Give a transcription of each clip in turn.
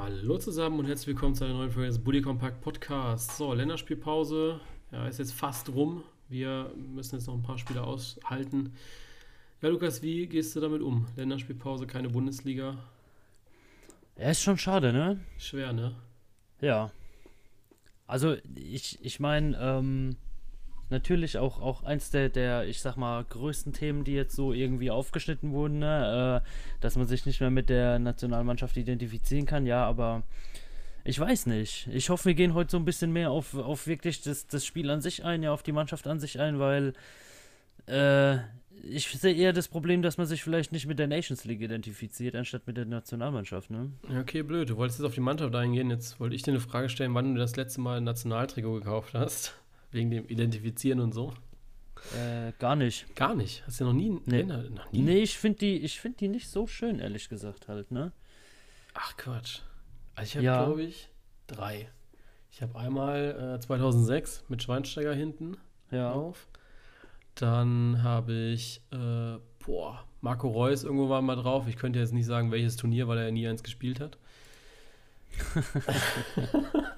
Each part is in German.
Hallo zusammen und herzlich willkommen zu einer neuen Folge des Bully Compact Podcast. So, Länderspielpause ja, ist jetzt fast rum. Wir müssen jetzt noch ein paar Spiele aushalten. Ja, Lukas, wie gehst du damit um? Länderspielpause, keine Bundesliga. Ja, ist schon schade, ne? Schwer, ne? Ja. Also, ich, ich meine, ähm, natürlich auch, auch eins der, der, ich sag mal, größten Themen, die jetzt so irgendwie aufgeschnitten wurden, ne? äh, dass man sich nicht mehr mit der Nationalmannschaft identifizieren kann, ja, aber ich weiß nicht. Ich hoffe, wir gehen heute so ein bisschen mehr auf, auf wirklich das, das Spiel an sich ein, ja, auf die Mannschaft an sich ein, weil äh, ich sehe eher das Problem, dass man sich vielleicht nicht mit der Nations League identifiziert, anstatt mit der Nationalmannschaft, ne? Okay, blöd. Du wolltest jetzt auf die Mannschaft eingehen. Jetzt wollte ich dir eine Frage stellen, wann du das letzte Mal ein Nationaltrikot gekauft hast. Wegen dem Identifizieren und so. Äh, gar nicht. Gar nicht. Hast du noch nie? Nee, noch nie? nee ich finde die, find die nicht so schön, ehrlich gesagt, halt, ne? Ach, Quatsch. Also ich habe, ja. glaube ich, drei. Ich habe einmal äh, 2006 mit Schweinsteiger hinten ja. auf. Dann habe ich, äh, boah, Marco Reus irgendwo war mal drauf. Ich könnte jetzt nicht sagen, welches Turnier, weil er nie eins gespielt hat.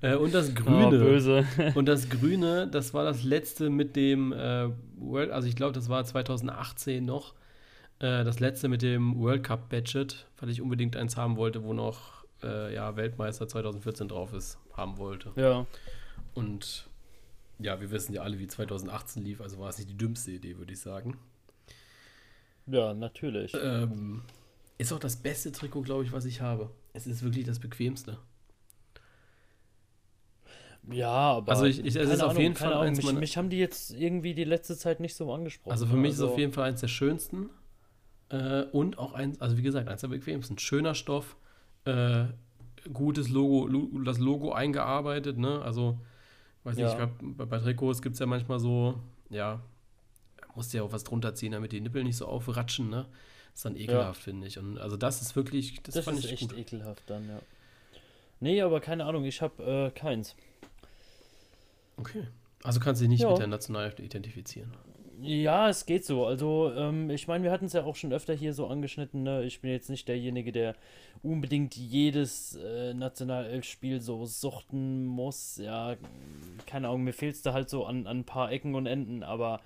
Äh, und das Grüne. Oh, böse. und das Grüne, das war das letzte mit dem äh, World, also ich glaube, das war 2018 noch. Äh, das letzte mit dem World Cup Budget, weil ich unbedingt eins haben wollte, wo noch äh, ja, Weltmeister 2014 drauf ist, haben wollte. Ja. Und ja, wir wissen ja alle, wie 2018 lief, also war es nicht die dümmste Idee, würde ich sagen. Ja, natürlich. Ähm, ist auch das beste Trikot, glaube ich, was ich habe. Es ist wirklich das bequemste. Ja, aber. Also, ich, ich, es ist Ahnung, auf jeden Fall eins. Mich, mich, haben die jetzt irgendwie die letzte Zeit nicht so angesprochen. Also, für mich also. ist es auf jeden Fall eins der schönsten. Äh, und auch eins, also wie gesagt, eins der bequemsten. Schöner Stoff, äh, gutes Logo, das Logo eingearbeitet, ne? Also, weiß ja. nicht, glaub, bei, bei Trikots gibt es ja manchmal so, ja, musst du ja auch was drunter ziehen, damit die Nippel nicht so aufratschen, ne? Das ist dann ekelhaft, ja. finde ich. Und also das ist wirklich, das, das fand ist ich echt gut. ekelhaft dann, ja. Nee, aber keine Ahnung, ich habe äh, keins. Okay. Also kannst du dich nicht ja. mit der Nationalelf identifizieren. Ja, es geht so. Also, ähm, ich meine, wir hatten es ja auch schon öfter hier so angeschnitten. Ne? Ich bin jetzt nicht derjenige, der unbedingt jedes äh, Nationalelf-Spiel so suchten muss. Ja, keine Ahnung, mir fehlt es da halt so an, an ein paar Ecken und Enden, aber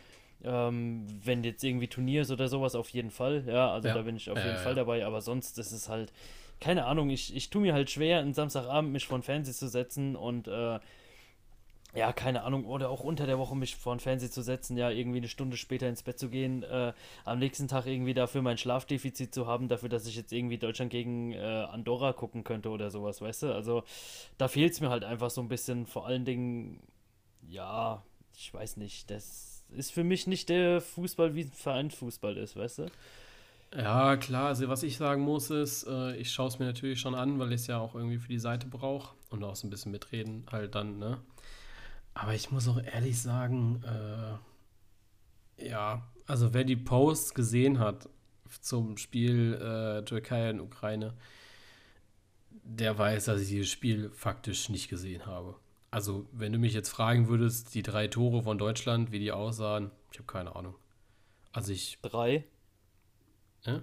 ähm, wenn jetzt irgendwie Turniers oder sowas, auf jeden Fall. Ja, also ja. da bin ich auf jeden ja, Fall dabei, aber sonst ist es halt, keine Ahnung, ich, ich tue mir halt schwer, einen Samstagabend mich vor den Fernseher zu setzen und äh, ja, keine Ahnung, oder auch unter der Woche mich vor den Fernseher zu setzen, ja, irgendwie eine Stunde später ins Bett zu gehen, äh, am nächsten Tag irgendwie dafür mein Schlafdefizit zu haben, dafür, dass ich jetzt irgendwie Deutschland gegen äh, Andorra gucken könnte oder sowas, weißt du? Also da fehlt es mir halt einfach so ein bisschen, vor allen Dingen, ja, ich weiß nicht, das ist für mich nicht der Fußball, wie ein Vereinsfußball ist, weißt du? Ja, klar, also was ich sagen muss ist, äh, ich schaue es mir natürlich schon an, weil ich es ja auch irgendwie für die Seite brauche und auch so ein bisschen mitreden halt dann, ne? Aber ich muss auch ehrlich sagen, äh, ja, also wer die Posts gesehen hat zum Spiel äh, Türkei und Ukraine, der weiß, dass ich dieses Spiel faktisch nicht gesehen habe. Also, wenn du mich jetzt fragen würdest, die drei Tore von Deutschland, wie die aussahen, ich habe keine Ahnung. Also ich. Drei? Äh?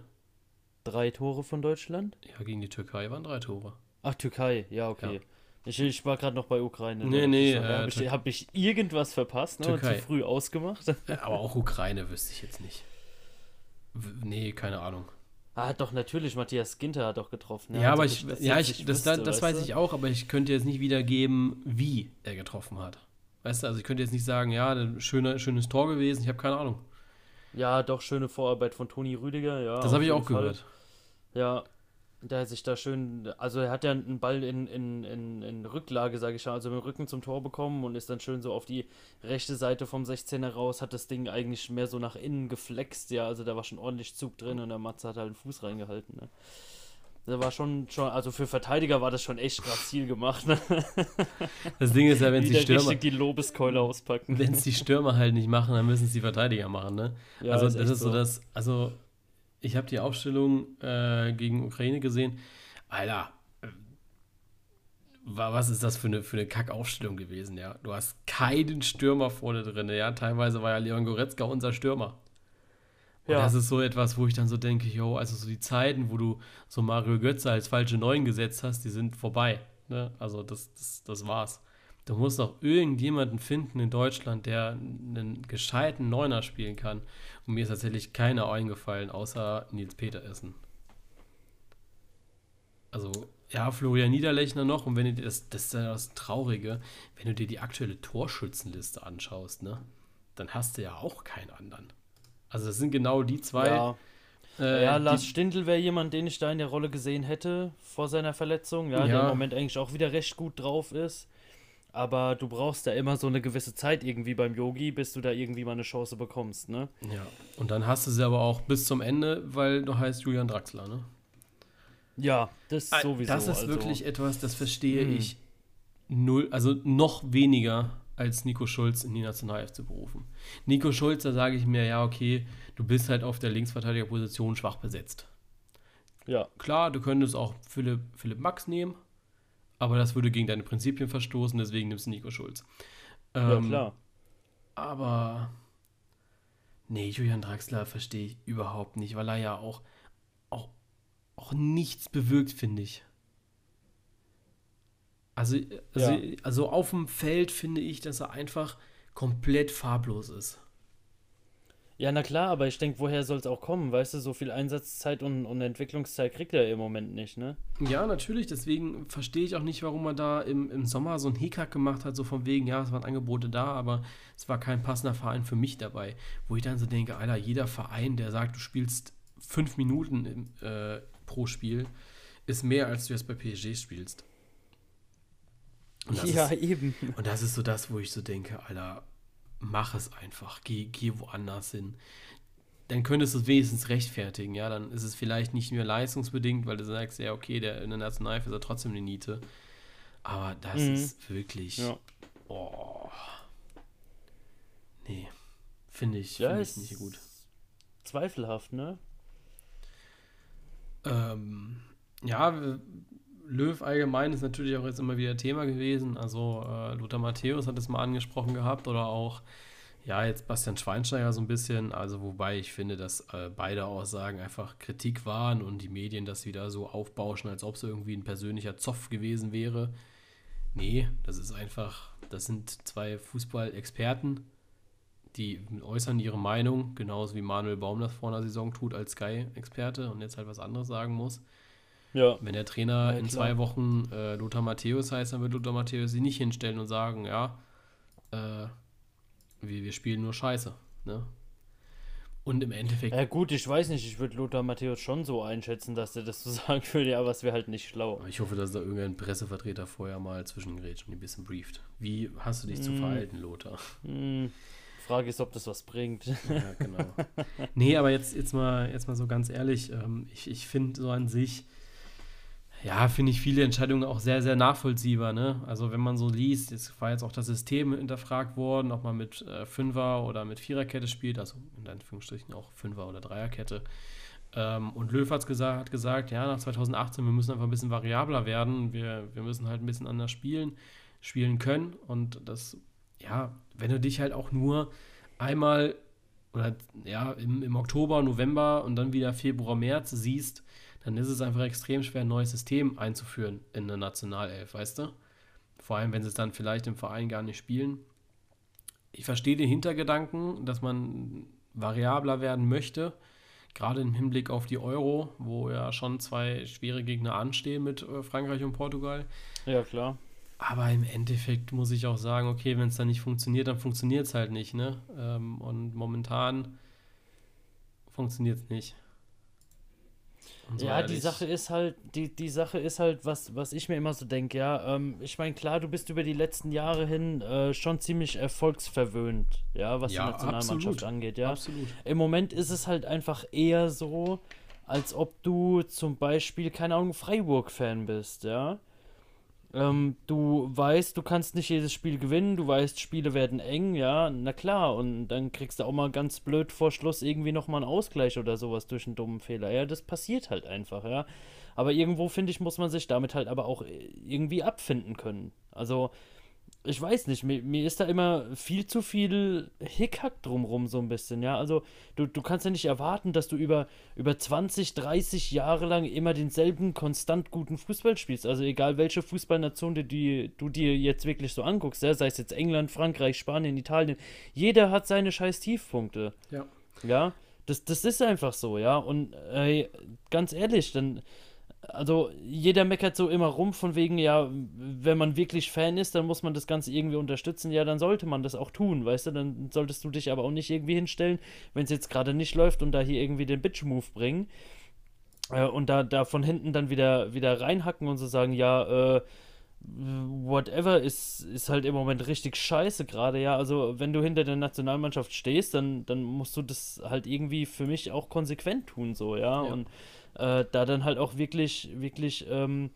Drei Tore von Deutschland? Ja, gegen die Türkei waren drei Tore. Ach, Türkei, ja, okay. Ja. Ich, ich war gerade noch bei Ukraine. Nee, ne? nee. Äh, Habe ich, hab ich, irgendwas verpasst ne? zu früh ausgemacht? aber auch Ukraine wüsste ich jetzt nicht. W nee, keine Ahnung. Ah, doch, natürlich, Matthias Ginter hat doch getroffen. Ja, ja aber ich, ja, ich, das, wüsste, das weiß ich auch, aber ich könnte jetzt nicht wiedergeben, wie er getroffen hat. Weißt du, also ich könnte jetzt nicht sagen, ja, ein schöner, schönes Tor gewesen, ich habe keine Ahnung. Ja, doch, schöne Vorarbeit von Toni Rüdiger, ja. Das habe ich auch Fall. gehört. Ja, der sich da schön, also er hat ja einen Ball in, in, in, in Rücklage, sage ich mal, also mit dem Rücken zum Tor bekommen und ist dann schön so auf die rechte Seite vom 16er raus, hat das Ding eigentlich mehr so nach innen geflext, ja, also da war schon ordentlich Zug drin und der Matze hat halt den Fuß reingehalten, ne. Da war schon, schon, also für Verteidiger war das schon echt grazil gemacht. Ne? Das Ding ist ja, wenn sie Stürmer. die Lobeskeule auspacken. Wenn es die Stürmer halt nicht machen, dann müssen es die Verteidiger machen, ne? Ja, also, ist das ist so, so das, also ich habe die Aufstellung äh, gegen Ukraine gesehen. Alter, äh, was ist das für eine, für eine Kackaufstellung gewesen, ja? Du hast keinen Stürmer vorne drin, ja? Teilweise war ja Leon Goretzka unser Stürmer. Ja. das ist so etwas, wo ich dann so denke, yo, also so die Zeiten, wo du so Mario Götze als falsche Neun gesetzt hast, die sind vorbei. Ne? Also das, das, das war's. Du musst auch irgendjemanden finden in Deutschland, der einen gescheiten Neuner spielen kann. Und mir ist tatsächlich keiner eingefallen, außer Nils Petersen. Also, ja, Florian Niederlechner noch. Und wenn du dir das, das ist ja das Traurige, wenn du dir die aktuelle Torschützenliste anschaust, ne, dann hast du ja auch keinen anderen. Also, das sind genau die zwei. Ja. Äh, ja, Lars Stindl wäre jemand, den ich da in der Rolle gesehen hätte vor seiner Verletzung, ja, ja, der im Moment eigentlich auch wieder recht gut drauf ist. Aber du brauchst ja immer so eine gewisse Zeit irgendwie beim Yogi, bis du da irgendwie mal eine Chance bekommst, ne? Ja. Und dann hast du sie aber auch bis zum Ende, weil du heißt Julian Draxler, ne? Ja, das sowieso. Das ist also. wirklich etwas, das verstehe hm. ich null, also noch weniger als Nico Schulz in die Nationalelf zu berufen. Nico Schulz, da sage ich mir, ja, okay, du bist halt auf der Linksverteidigerposition schwach besetzt. Ja. Klar, du könntest auch Philipp, Philipp Max nehmen, aber das würde gegen deine Prinzipien verstoßen, deswegen nimmst du Nico Schulz. Ähm, ja, klar. Aber nee, Julian Draxler verstehe ich überhaupt nicht, weil er ja auch, auch, auch nichts bewirkt, finde ich. Also, also, ja. also auf dem Feld finde ich, dass er einfach komplett farblos ist. Ja, na klar, aber ich denke, woher soll es auch kommen? Weißt du, so viel Einsatzzeit und, und Entwicklungszeit kriegt er im Moment nicht, ne? Ja, natürlich. Deswegen verstehe ich auch nicht, warum er da im, im Sommer so einen Hickhack gemacht hat, so von wegen, ja, es waren Angebote da, aber es war kein passender Verein für mich dabei. Wo ich dann so denke, Alter, jeder Verein, der sagt, du spielst fünf Minuten im, äh, pro Spiel, ist mehr, als du jetzt bei PSG spielst. ja, ist, eben. Und das ist so das, wo ich so denke, Alter, mach es einfach. Geh, geh woanders hin. Dann könntest du es wenigstens rechtfertigen, ja. Dann ist es vielleicht nicht mehr leistungsbedingt, weil du sagst, ja, okay, der in der Nationalelf ist er trotzdem eine Niete. Aber das mhm. ist wirklich. Ja. Oh. Nee. Finde ich, ja, find ich nicht gut. Zweifelhaft, ne? Ähm, ja, Löw allgemein ist natürlich auch jetzt immer wieder Thema gewesen. Also äh, Lothar Matthäus hat es mal angesprochen gehabt oder auch, ja, jetzt Bastian Schweinsteiger so ein bisschen. Also wobei ich finde, dass äh, beide Aussagen einfach Kritik waren und die Medien das wieder so aufbauschen, als ob es irgendwie ein persönlicher Zoff gewesen wäre. Nee, das ist einfach, das sind zwei Fußballexperten, die äußern ihre Meinung, genauso wie Manuel Baum das vor einer Saison tut als Sky-Experte und jetzt halt was anderes sagen muss. Ja. Wenn der Trainer ja, in zwei Wochen äh, Lothar Matthäus heißt, dann wird Lothar Matthäus sich nicht hinstellen und sagen, ja, äh, wir, wir spielen nur Scheiße. Ne? Und im Endeffekt. Ja, gut, ich weiß nicht, ich würde Lothar Matthäus schon so einschätzen, dass er das so sagen würde, ja, aber es wäre halt nicht schlau. Ich hoffe, dass da irgendein Pressevertreter vorher mal zwischengrätscht und ein bisschen brieft. Wie hast du dich mm. zu verhalten, Lothar? Mm. Frage ist, ob das was bringt. Ja, genau. nee, aber jetzt, jetzt, mal, jetzt mal so ganz ehrlich, ähm, ich, ich finde so an sich, ja, finde ich viele Entscheidungen auch sehr, sehr nachvollziehbar. Ne? Also wenn man so liest, jetzt war jetzt auch das System hinterfragt worden, ob man mit äh, Fünfer oder mit Viererkette spielt, also in Anführungsstrichen auch Fünfer- oder Dreierkette. Ähm, und Löw gesagt, hat gesagt, ja, nach 2018, wir müssen einfach ein bisschen variabler werden, wir, wir müssen halt ein bisschen anders spielen, spielen können. Und das, ja, wenn du dich halt auch nur einmal oder ja, im, im Oktober, November und dann wieder Februar, März siehst, dann ist es einfach extrem schwer, ein neues System einzuführen in eine Nationalelf, weißt du? Vor allem, wenn sie es dann vielleicht im Verein gar nicht spielen. Ich verstehe den Hintergedanken, dass man variabler werden möchte, gerade im Hinblick auf die Euro, wo ja schon zwei schwere Gegner anstehen mit äh, Frankreich und Portugal. Ja, klar. Aber im Endeffekt muss ich auch sagen, okay, wenn es dann nicht funktioniert, dann funktioniert es halt nicht, ne? Ähm, und momentan funktioniert es nicht. So ja, ehrlich. die Sache ist halt, die, die Sache ist halt, was, was ich mir immer so denke, ja. Ähm, ich meine, klar, du bist über die letzten Jahre hin äh, schon ziemlich erfolgsverwöhnt, ja, was ja, die Nationalmannschaft absolut, angeht, ja. Absolut. Im Moment ist es halt einfach eher so, als ob du zum Beispiel, keine Ahnung, Freiburg-Fan bist, ja. Ähm, du weißt, du kannst nicht jedes Spiel gewinnen, du weißt, Spiele werden eng, ja, na klar, und dann kriegst du auch mal ganz blöd vor Schluss irgendwie nochmal einen Ausgleich oder sowas durch einen dummen Fehler. Ja, das passiert halt einfach, ja. Aber irgendwo, finde ich, muss man sich damit halt aber auch irgendwie abfinden können. Also, ich weiß nicht, mir, mir ist da immer viel zu viel Hickhack drumrum so ein bisschen, ja. Also du, du kannst ja nicht erwarten, dass du über, über 20, 30 Jahre lang immer denselben konstant guten Fußball spielst. Also egal welche Fußballnation du, die, du dir jetzt wirklich so anguckst, ja, sei es jetzt England, Frankreich, Spanien, Italien, jeder hat seine scheiß Tiefpunkte. Ja. Ja, das, das ist einfach so, ja. Und ey, ganz ehrlich, dann also jeder meckert so immer rum von wegen, ja, wenn man wirklich Fan ist, dann muss man das Ganze irgendwie unterstützen. Ja, dann sollte man das auch tun, weißt du? Dann solltest du dich aber auch nicht irgendwie hinstellen, wenn es jetzt gerade nicht läuft und da hier irgendwie den Bitch-Move bringen. Äh, und da, da von hinten dann wieder, wieder reinhacken und so sagen, ja, äh, whatever ist, ist halt im Moment richtig scheiße gerade, ja. Also wenn du hinter der Nationalmannschaft stehst, dann, dann musst du das halt irgendwie für mich auch konsequent tun, so, ja. ja. Und äh, da dann halt auch wirklich, wirklich, ähm,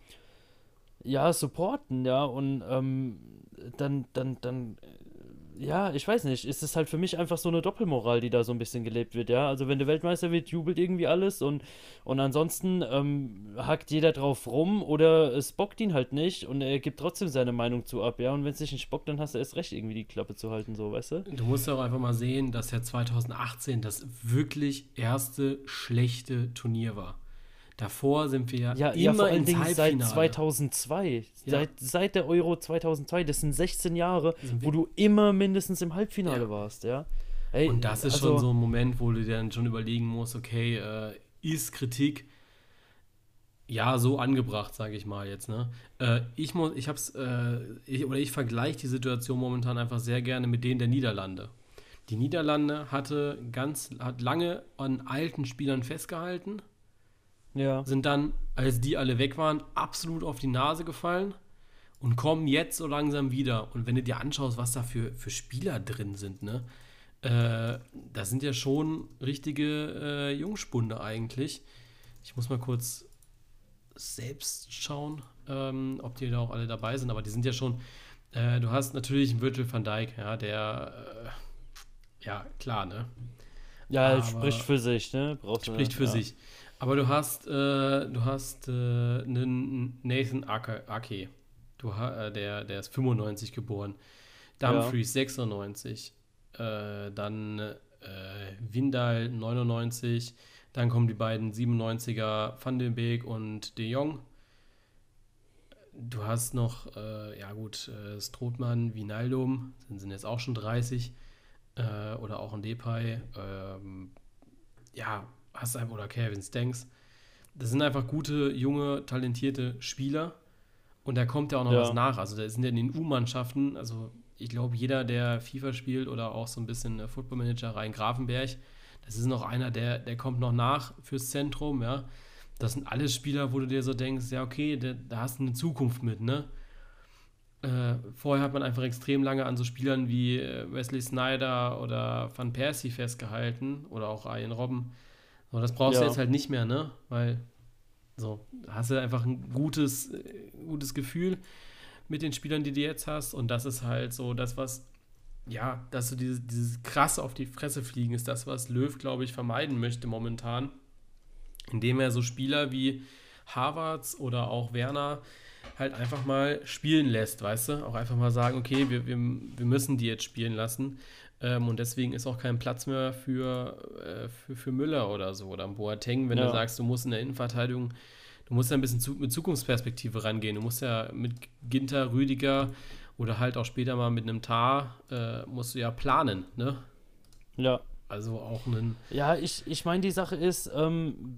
ja, supporten, ja, und ähm, dann, dann, dann, äh, ja, ich weiß nicht, ist es halt für mich einfach so eine Doppelmoral, die da so ein bisschen gelebt wird, ja. Also wenn der Weltmeister wird, jubelt irgendwie alles und, und ansonsten ähm, hackt jeder drauf rum oder es bockt ihn halt nicht und er gibt trotzdem seine Meinung zu ab, ja. Und wenn es dich nicht bockt, dann hast du erst recht, irgendwie die Klappe zu halten, so, weißt du? Du musst ja auch einfach mal sehen, dass ja 2018 das wirklich erste schlechte Turnier war. Davor sind wir ja, immer ja, vor allen Dingen seit 2002. Ja. Seit, seit der Euro 2002, das sind 16 Jahre, wo du immer mindestens im Halbfinale ja. warst, ja. Ey, Und das ist also, schon so ein Moment, wo du dir dann schon überlegen musst, okay, äh, ist Kritik ja so angebracht, sage ich mal jetzt, ne? Äh, ich muss, ich hab's, äh, ich, oder ich vergleiche die Situation momentan einfach sehr gerne mit denen der Niederlande. Die Niederlande hatte ganz, hat lange an alten Spielern festgehalten ja. sind dann, als die alle weg waren, absolut auf die Nase gefallen und kommen jetzt so langsam wieder. Und wenn du dir anschaust, was da für, für Spieler drin sind, ne? Äh, das sind ja schon richtige äh, Jungspunde eigentlich. Ich muss mal kurz selbst schauen, ähm, ob die da auch alle dabei sind, aber die sind ja schon. Äh, du hast natürlich einen Virgil van Dijk, ja, der. Äh, ja, klar, ne? Ja, spricht für sich, ne? Brauchst spricht für ja. sich. Aber du hast, äh, du hast äh, einen Nathan Ake. Du, äh, der, der ist 95 geboren. Dumfries ja. 96. Äh, dann äh, Windal 99. Dann kommen die beiden 97er Van den Beek und De Jong. Du hast noch, äh, ja gut, äh, Strothmann, Vinaldum, sind, sind jetzt auch schon 30. Äh, oder auch ein Depay. Ähm, ja, hast einfach, oder Kevin Stanks. Das sind einfach gute, junge, talentierte Spieler. Und da kommt ja auch noch ja. was nach. Also, da sind ja in den U-Mannschaften, also ich glaube, jeder, der FIFA spielt oder auch so ein bisschen Football Manager rein Grafenberg, das ist noch einer, der, der kommt noch nach fürs Zentrum, ja. Das sind alles Spieler, wo du dir so denkst, ja, okay, da, da hast du eine Zukunft mit, ne? Äh, vorher hat man einfach extrem lange an so Spielern wie äh, Wesley Snyder oder Van Persie festgehalten oder auch Ian Robben. Aber das brauchst ja. du jetzt halt nicht mehr, ne? Weil so, hast du einfach ein gutes, äh, gutes Gefühl mit den Spielern, die du jetzt hast. Und das ist halt so das, was, ja, dass du dieses, dieses krass auf die Fresse fliegen ist, das, was Löw, glaube ich, vermeiden möchte momentan. Indem er so Spieler wie Harvards oder auch Werner halt einfach mal spielen lässt, weißt du? Auch einfach mal sagen, okay, wir, wir, wir müssen die jetzt spielen lassen. Ähm, und deswegen ist auch kein Platz mehr für, äh, für, für Müller oder so oder Boateng, wenn ja. du sagst, du musst in der Innenverteidigung, du musst ja ein bisschen zu, mit Zukunftsperspektive rangehen. Du musst ja mit Ginter, Rüdiger oder halt auch später mal mit einem Tar, äh, musst du ja planen, ne? Ja. Also auch einen. Ja, ich, ich meine, die Sache ist, ähm,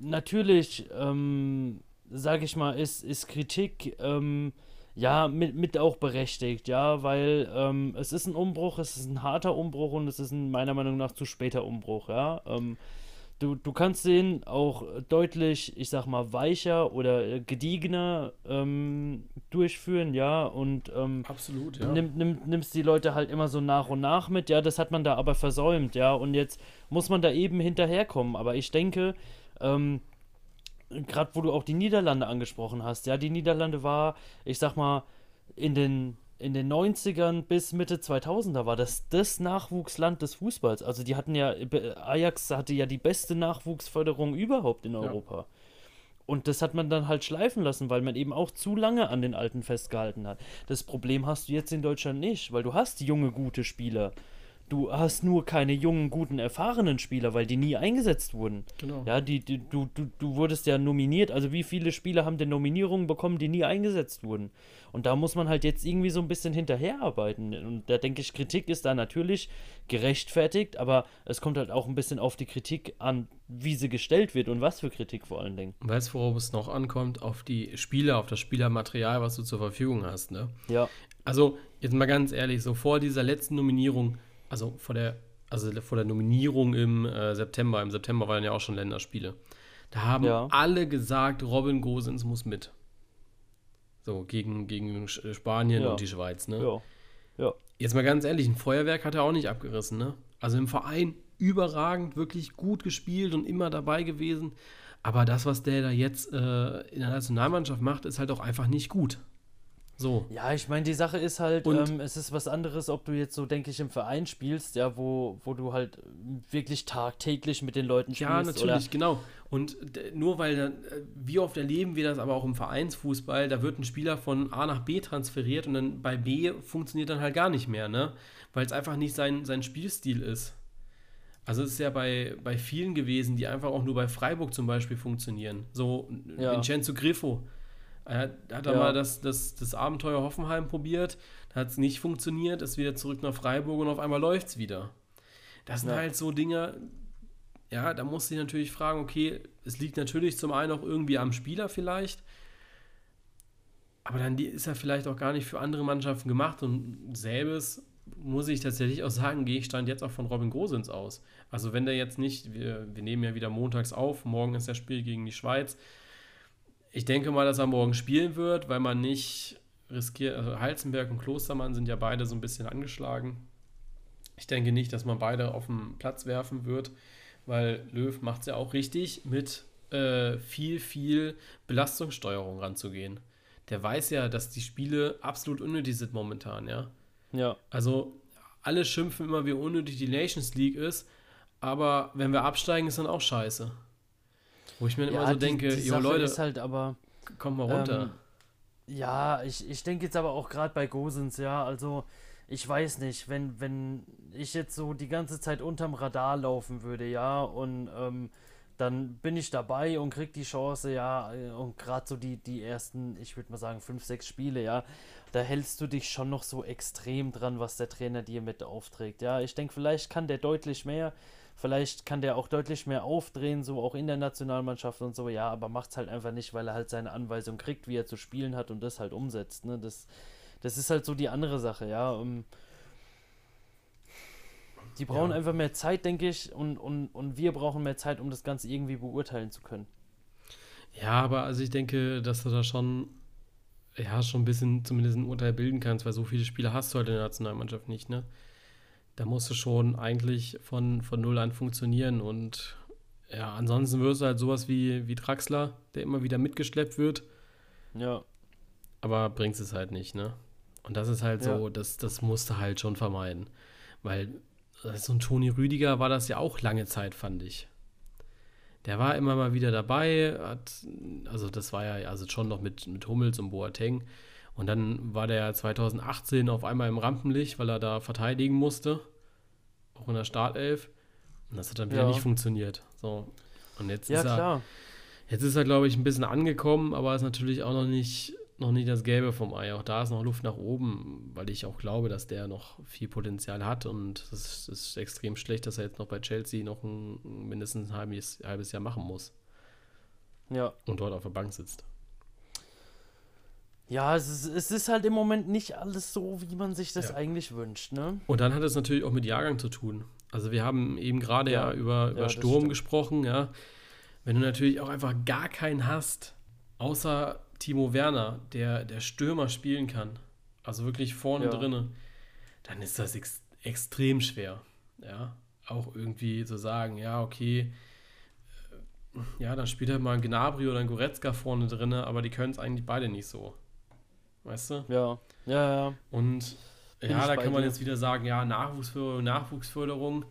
natürlich, ähm, sage ich mal, ist, ist Kritik ähm, ja, mit, mit auch berechtigt, ja, weil ähm, es ist ein Umbruch, es ist ein harter Umbruch und es ist ein meiner Meinung nach zu später Umbruch, ja. Ähm, du, du kannst den auch deutlich, ich sag mal, weicher oder gediegener ähm, durchführen, ja, und ähm, Absolut, ja. Nimm, nimm, nimmst die Leute halt immer so nach und nach mit, ja, das hat man da aber versäumt, ja, und jetzt muss man da eben hinterherkommen, aber ich denke, ähm, gerade wo du auch die Niederlande angesprochen hast, ja, die Niederlande war, ich sag mal, in den, in den 90ern bis Mitte 2000er war das das Nachwuchsland des Fußballs. Also die hatten ja, Ajax hatte ja die beste Nachwuchsförderung überhaupt in Europa. Ja. Und das hat man dann halt schleifen lassen, weil man eben auch zu lange an den Alten festgehalten hat. Das Problem hast du jetzt in Deutschland nicht, weil du hast junge, gute Spieler. Du hast nur keine jungen, guten, erfahrenen Spieler, weil die nie eingesetzt wurden. Genau. Ja, die, die, du, du, du wurdest ja nominiert. Also wie viele Spieler haben denn Nominierungen bekommen, die nie eingesetzt wurden? Und da muss man halt jetzt irgendwie so ein bisschen hinterherarbeiten. Und da denke ich, Kritik ist da natürlich gerechtfertigt, aber es kommt halt auch ein bisschen auf die Kritik an, wie sie gestellt wird und was für Kritik vor allen Dingen. Weißt du, worauf es noch ankommt? Auf die Spieler, auf das Spielermaterial, was du zur Verfügung hast, ne? Ja. Also, jetzt mal ganz ehrlich, so vor dieser letzten Nominierung, also vor der, also vor der Nominierung im äh, September, im September waren ja auch schon Länderspiele. Da haben Ja. alle gesagt, Robin Gosens muss mit. So, gegen, gegen Sch- Spanien Ja. und die Schweiz, ne? Ja. Ja. Jetzt mal ganz ehrlich, ein Feuerwerk hat er auch nicht abgerissen, ne? Also im Verein überragend, wirklich gut gespielt und immer dabei gewesen. Aber das, was der da jetzt äh, in der Nationalmannschaft macht, ist halt auch einfach nicht gut. So. Ja, ich meine, die Sache ist halt, ähm, es ist was anderes, ob du jetzt so, denke ich, im Verein spielst, ja, wo, wo du halt wirklich tagtäglich mit den Leuten spielst. Ja, natürlich, genau. Und nur weil dann, wie oft erleben wir das aber auch im Vereinsfußball, da wird ein Spieler von A nach B transferiert und dann bei B funktioniert dann halt gar nicht mehr, ne? Weil es einfach nicht sein, sein Spielstil ist. Also es ist ja bei, bei vielen gewesen, die einfach auch nur bei Freiburg zum Beispiel funktionieren. So Ja. Vincenzo Griffo. Er hat, hat da Ja. mal das, das, das Abenteuer Hoffenheim probiert, hat es nicht funktioniert, ist wieder zurück nach Freiburg und auf einmal läuft es wieder. Das sind Ja. halt so Dinge, ja, da musst du dich natürlich fragen, okay, es liegt natürlich zum einen auch irgendwie am Spieler vielleicht, aber dann ist er vielleicht auch gar nicht für andere Mannschaften gemacht und selbes muss ich tatsächlich auch sagen, gehe ich stand jetzt auch von Robin Gosens aus. Also wenn der jetzt nicht, wir, wir nehmen ja wieder montags auf, morgen ist das Spiel gegen die Schweiz. Ich denke mal, dass er morgen spielen wird, weil man nicht riskiert, also Halzenberg und Klostermann sind ja beide so ein bisschen angeschlagen. Ich denke nicht, dass man beide auf den Platz werfen wird, weil Löw macht es ja auch richtig, mit äh, viel, viel Belastungssteuerung ranzugehen. Der weiß ja, dass die Spiele absolut unnötig sind momentan, ja. Ja. Also alle schimpfen immer, wie unnötig die Nations League ist, aber wenn wir absteigen, ist dann auch scheiße. Wo ich mir immer so die- denke, die jo Leute, ist halt aber. kommt mal runter. Ähm, ja, ich, ich denke jetzt aber auch gerade bei Gosens, ja, also ich weiß nicht, wenn, wenn ich jetzt so die ganze Zeit unterm Radar laufen würde, ja, und ähm, dann bin ich dabei und krieg die Chance, ja, äh, und gerade so die, die ersten, ich würde mal sagen, fünf, sechs Spiele, ja, da hältst du dich schon noch so extrem dran, was der Trainer dir mit aufträgt, ja, ich denke, vielleicht kann der deutlich mehr, Vielleicht kann der auch deutlich mehr aufdrehen, so auch in der Nationalmannschaft und so, ja, aber macht's halt einfach nicht, weil er halt seine Anweisung kriegt, wie er zu spielen hat und das halt umsetzt, ne? Das, das ist halt so die andere Sache, ja. Um, die brauchen Ja. einfach mehr Zeit, denke ich, und, und, und wir brauchen mehr Zeit, um das Ganze irgendwie beurteilen zu können. Ja, aber also ich denke, dass du da schon, ja, schon ein bisschen zumindest ein Urteil bilden kannst, weil so viele Spiele hast du halt in der Nationalmannschaft nicht, ne? Da musst du schon eigentlich von, von null an funktionieren und ja, ansonsten wirst du halt sowas wie, wie Draxler, der immer wieder mitgeschleppt wird, Ja, aber bringst es halt nicht, ne? Und das ist halt so, Ja. das, das musst du halt schon vermeiden. Weil äh, so ein Toni Rüdiger war das ja auch lange Zeit, fand ich. Der war immer mal wieder dabei, hat, also das war ja also schon noch mit, mit Hummels und Boateng. Und dann war der 2018 auf einmal im Rampenlicht, weil er da verteidigen musste. Auch in der Startelf. Und das hat dann wieder Ja. nicht funktioniert. So. Und jetzt ja ist er, klar. Jetzt ist er, glaube ich, ein bisschen angekommen, aber ist natürlich auch noch nicht, noch nicht das Gelbe vom Ei. Auch da ist noch Luft nach oben, weil ich auch glaube, dass der noch viel Potenzial hat und es ist, extrem schlecht, dass er jetzt noch bei Chelsea noch ein, mindestens ein halbes, halbes Jahr machen muss Ja. und dort auf der Bank sitzt. Ja, es ist, es ist halt im Moment nicht alles so, wie man sich das Ja. eigentlich wünscht, ne? Und dann hat es natürlich auch mit Jahrgang zu tun. Also wir haben eben gerade ja, Ja. über, über das Sturm gesprochen, ja. Wenn du natürlich auch einfach gar keinen hast, außer Timo Werner, der der Stürmer spielen kann, also wirklich vorne Ja. drinne, dann ist das ex extrem schwer, ja. Auch irgendwie zu sagen, ja, okay, äh, ja, dann spielt halt mal ein Gnabry oder ein Goretzka vorne drinne, aber die können es eigentlich beide nicht so. Weißt du? Ja. Ja, ja. Und Bin ja, da kann man dir. jetzt wieder sagen, ja, Nachwuchsförderung, Nachwuchsförderung.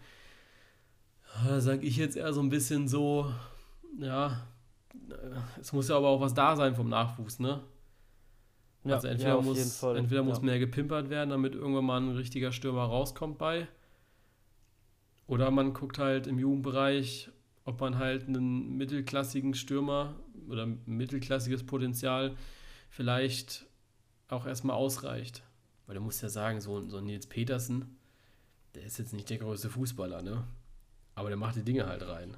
Da sage ich jetzt eher so ein bisschen so, ja, es muss ja aber auch was da sein vom Nachwuchs, ne? Ja, also entweder ja, muss, entweder muss ja. mehr gepimpert werden, damit irgendwann mal ein richtiger Stürmer rauskommt bei. Oder man guckt halt im Jugendbereich, ob man halt einen mittelklassigen Stürmer oder mittelklassiges Potenzial vielleicht auch erstmal ausreicht. Weil du musst ja sagen, so, so ein Nils Petersen, der ist jetzt nicht der größte Fußballer, ne? Aber der macht die Dinge halt rein.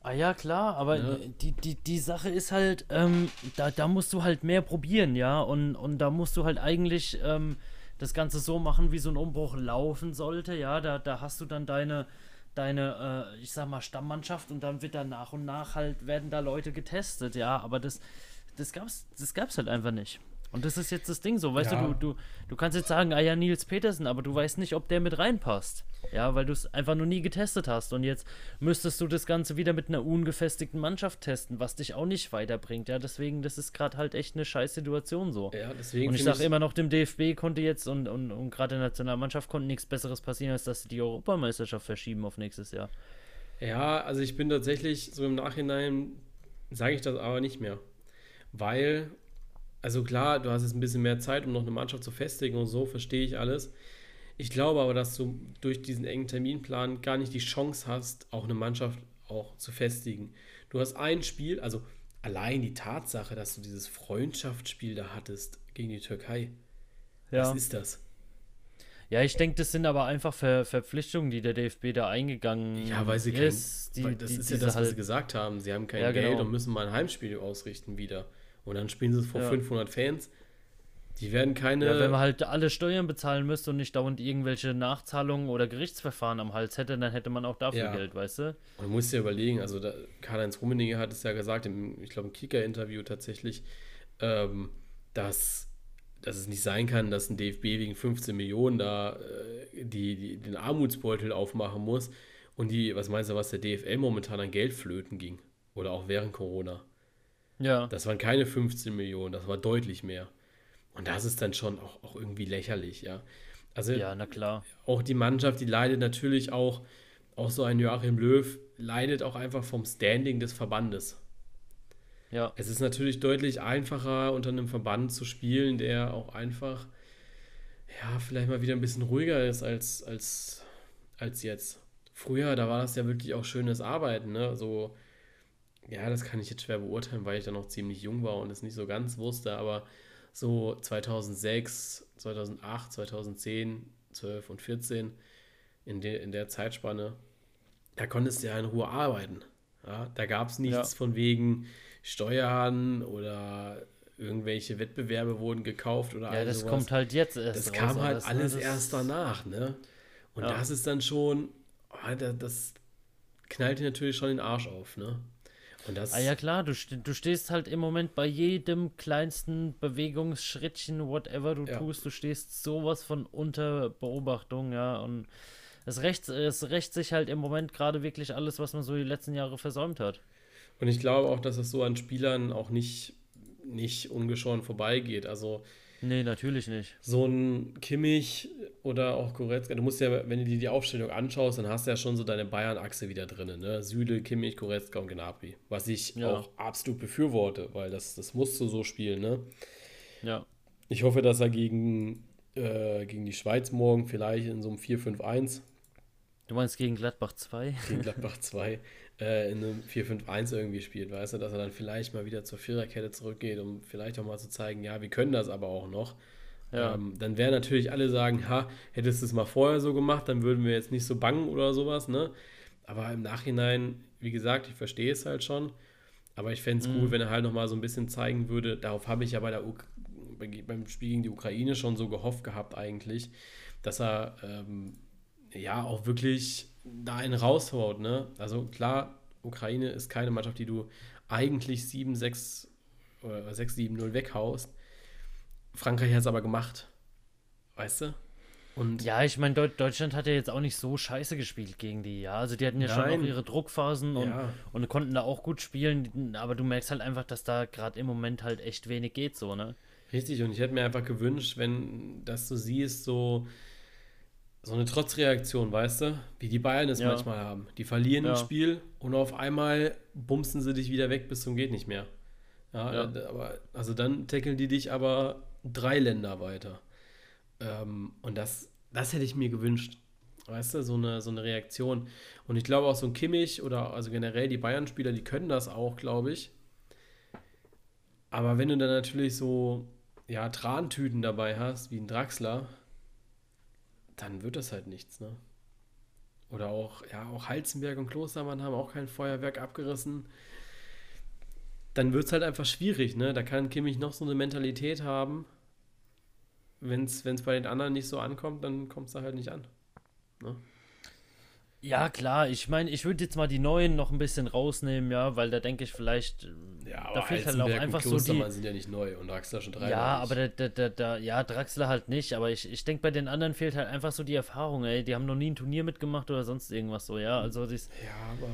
Ah ja, klar, aber Ja. die, die, die Sache ist halt, ähm, da, da musst du halt mehr probieren, ja, und, und da musst du halt eigentlich ähm, das Ganze so machen, wie so ein Umbruch laufen sollte, ja, da, da hast du dann deine, deine, äh, ich sag mal, Stammmannschaft und dann wird da nach und nach halt, werden da Leute getestet, ja, aber das, das gab's, das gab's halt einfach nicht. Und das ist jetzt das Ding so, weißt Ja. du, du, du, du kannst jetzt sagen, ah ja, Nils Petersen, aber du weißt nicht, ob der mit reinpasst. Ja, weil du es einfach noch nie getestet hast. Und jetzt müsstest du das Ganze wieder mit einer ungefestigten Mannschaft testen, was dich auch nicht weiterbringt. Ja, deswegen, das ist gerade halt echt eine scheiß Situation so. Ja, deswegen Und ich sage immer noch, dem DFB konnte jetzt und, und, und gerade der Nationalmannschaft konnte nichts Besseres passieren, als dass sie die Europameisterschaft verschieben auf nächstes Jahr. Ja, also ich bin tatsächlich so im Nachhinein, sage ich das aber nicht mehr. Weil, also klar, du hast jetzt ein bisschen mehr Zeit, um noch eine Mannschaft zu festigen und so, verstehe ich alles. Ich glaube aber, dass du durch diesen engen Terminplan gar nicht die Chance hast, auch eine Mannschaft auch zu festigen. Du hast ein Spiel, also allein die Tatsache, dass du dieses Freundschaftsspiel da hattest gegen die Türkei. Was ist das? Ja, ich denke, das sind aber einfach Ver Verpflichtungen, die der DFB da eingegangen Ja, weil sie kein, ist. Die, weil das die, ist ja das, was halt, sie gesagt haben. Sie haben kein Ja, Geld genau. und müssen mal ein Heimspiel ausrichten wieder. Und dann spielen sie es vor Ja. 500 Fans. Die werden keine. Ja, wenn man halt alle Steuern bezahlen müsste und nicht dauernd irgendwelche Nachzahlungen oder Gerichtsverfahren am Hals hätte, dann hätte man auch dafür Ja. Geld, weißt du? Man muss ja überlegen, also Karl-Heinz Rummenigge hat es ja gesagt, im, ich glaube im Kicker-Interview tatsächlich, ähm, dass, dass es nicht sein kann, dass ein DFB wegen 15 Millionen da äh, die, die, den Armutsbeutel aufmachen muss und die, was meinst du, was der DFL momentan an Geld flöten ging? Oder auch während Corona. Ja. Das waren keine 15 Millionen, das war deutlich mehr. Und das ist dann schon auch, auch irgendwie lächerlich, ja. Also Ja, na klar. auch die Mannschaft, die leidet natürlich auch, auch so ein Joachim Löw, leidet auch einfach vom Standing des Verbandes. Ja. Es ist natürlich deutlich einfacher, unter einem Verband zu spielen, der auch einfach, ja, vielleicht mal wieder ein bisschen ruhiger ist als, als, als jetzt. Früher, da war das ja wirklich auch schönes Arbeiten, ne? So, ja, das kann ich jetzt schwer beurteilen, weil ich da noch ziemlich jung war und es nicht so ganz wusste, aber so 2006, 2008, 2010, 12 und 14, in, de, in der Zeitspanne, da konntest du ja in Ruhe arbeiten. Ja, da gab es nichts Ja. von wegen Steuern oder irgendwelche Wettbewerbe wurden gekauft oder Ja, all das sowas. kommt halt jetzt erst Das raus, kam halt alles, ne? alles Das- erst danach, ne? Und Ja. das ist dann schon, oh, da- das knallt dir natürlich schon den Arsch auf, ne? Ah ja klar, du, du stehst halt im Moment bei jedem kleinsten Bewegungsschrittchen, whatever du Ja. tust, du stehst sowas von unter Beobachtung, ja, und es rächt, es rächt sich halt im Moment gerade wirklich alles, was man so die letzten Jahre versäumt hat. und ich glaube auch, dass es so an Spielern auch nicht, nicht ungeschoren vorbeigeht. Also Nee, natürlich nicht. so ein Kimmich oder auch Goretzka, du musst ja, wenn du dir die Aufstellung anschaust, dann hast du ja schon so deine Bayern-Achse wieder drin, ne? Süle, Kimmich, Goretzka und Gnabry. Was ich Ja. auch absolut befürworte, weil das, das musst du so spielen, ne? Ja. Ich hoffe, dass er gegen, äh, gegen die Schweiz morgen vielleicht in so einem 4-5-1, Du meinst gegen Gladbach 2? gegen Gladbach 2, äh, in einem 4-5-1 irgendwie spielt, weißt du, dass er dann vielleicht mal wieder zur Viererkette zurückgeht, um vielleicht auch mal zu zeigen, ja, wir können das aber auch noch. Ja. Ähm, dann werden natürlich alle sagen, ha, hättest du es mal vorher so gemacht, dann würden wir jetzt nicht so bangen oder sowas, ne? Aber im Nachhinein, wie gesagt, ich verstehe es halt schon. Aber ich fände es Mhm. gut, wenn er halt nochmal so ein bisschen zeigen würde. Darauf habe ich ja bei der bei- beim Spiel gegen die Ukraine schon so gehofft gehabt, eigentlich, dass er ähm, ja auch wirklich da einen raushaut, ne? Also klar, Ukraine ist keine Mannschaft, die du eigentlich 7-6 oder 6-7-0 weghaust. Frankreich hat es aber gemacht. Weißt du? Und Ja, ich meine, Deut Deutschland hat ja jetzt auch nicht so scheiße gespielt gegen die, ja. Also die hatten ja schon Nein. auch ihre Druckphasen und, Ja. und konnten da auch gut spielen, aber du merkst halt einfach, dass da gerade im Moment halt echt wenig geht, so, ne? Richtig, und ich hätte mir einfach gewünscht, wenn, dass du siehst, so, so eine Trotzreaktion, weißt du? Wie die Bayern es Ja. manchmal haben. Die verlieren Ja. ein Spiel und auf einmal bumsen sie dich wieder weg bis zum geht nicht mehr. Ja, Ja. äh, aber also dann tackeln die dich aber drei Länder weiter. Ähm, und das, das hätte ich mir gewünscht. Weißt du, so eine, so eine Reaktion. Und ich glaube auch so ein Kimmich oder also generell die Bayern-Spieler, die können das auch, glaube ich. Aber wenn du dann natürlich so, ja, Trantüten dabei hast, wie ein Draxler, dann wird das halt nichts, ne? Oder auch, ja, auch Halzenberg und Klostermann haben auch kein Feuerwerk abgerissen. Dann wird es halt einfach schwierig, ne? Da kann Kimmich noch so eine Mentalität haben. Wenn es bei den anderen nicht so ankommt, dann kommt es da halt nicht an. Ja, klar, ich meine, ich würde jetzt mal die neuen noch ein bisschen rausnehmen, ja, weil da denke ich vielleicht, äh, Ja, da fehlt halt auch einfach so die. Sind ja nicht neu und Draxler schon drei. Ja, aber der, der, der, der, ja, Draxler halt nicht, aber ich, ich denke, bei den anderen fehlt halt einfach so die Erfahrung, ey. Die haben noch nie ein Turnier mitgemacht oder sonst irgendwas so, ja. Also das, Ja, aber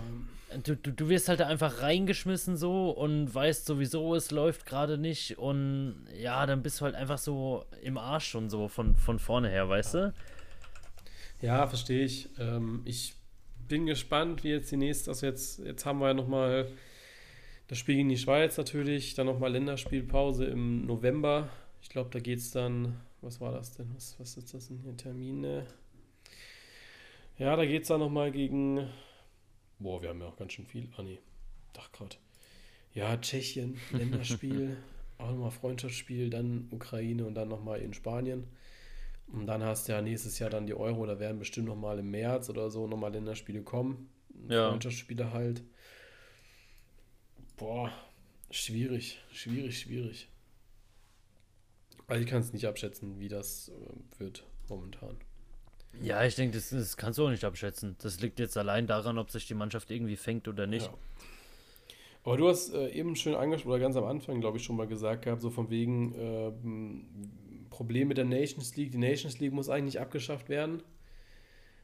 du, du, du wirst halt da einfach reingeschmissen so und weißt sowieso, es läuft gerade nicht und ja, dann bist du halt einfach so im Arsch schon so von, von vorne her, weißt du? Ja, verstehe ich. Ähm, ich bin gespannt, wie jetzt die nächste, also jetzt, jetzt haben wir ja nochmal das Spiel gegen die Schweiz natürlich, dann nochmal Länderspielpause im November. Ich glaube, da geht es dann, was war das denn? Was, was ist das denn hier? Termine? Ja, da geht es dann nochmal gegen, boah, wir haben ja auch ganz schön viel. Ah, nee, dachte gerade. Ja, Tschechien, Länderspiel, auch nochmal Freundschaftsspiel, dann Ukraine und dann nochmal in Spanien. Und dann hast du ja nächstes Jahr dann die Euro, da werden bestimmt nochmal im März oder so nochmal Länderspiele kommen. Ja. Freundschaftsspiele halt. Boah, schwierig, schwierig, schwierig. Also ich kann es nicht abschätzen, wie das äh, wird momentan. Ja, ich denke, das, das kannst du auch nicht abschätzen. Das liegt jetzt allein daran, ob sich die Mannschaft irgendwie fängt oder nicht. Ja. Aber du hast äh, eben schön angesprochen, oder ganz am Anfang, glaube ich, schon mal gesagt gehabt, so von wegen ähm, Problem mit der Nations League. Die Nations League muss eigentlich abgeschafft werden.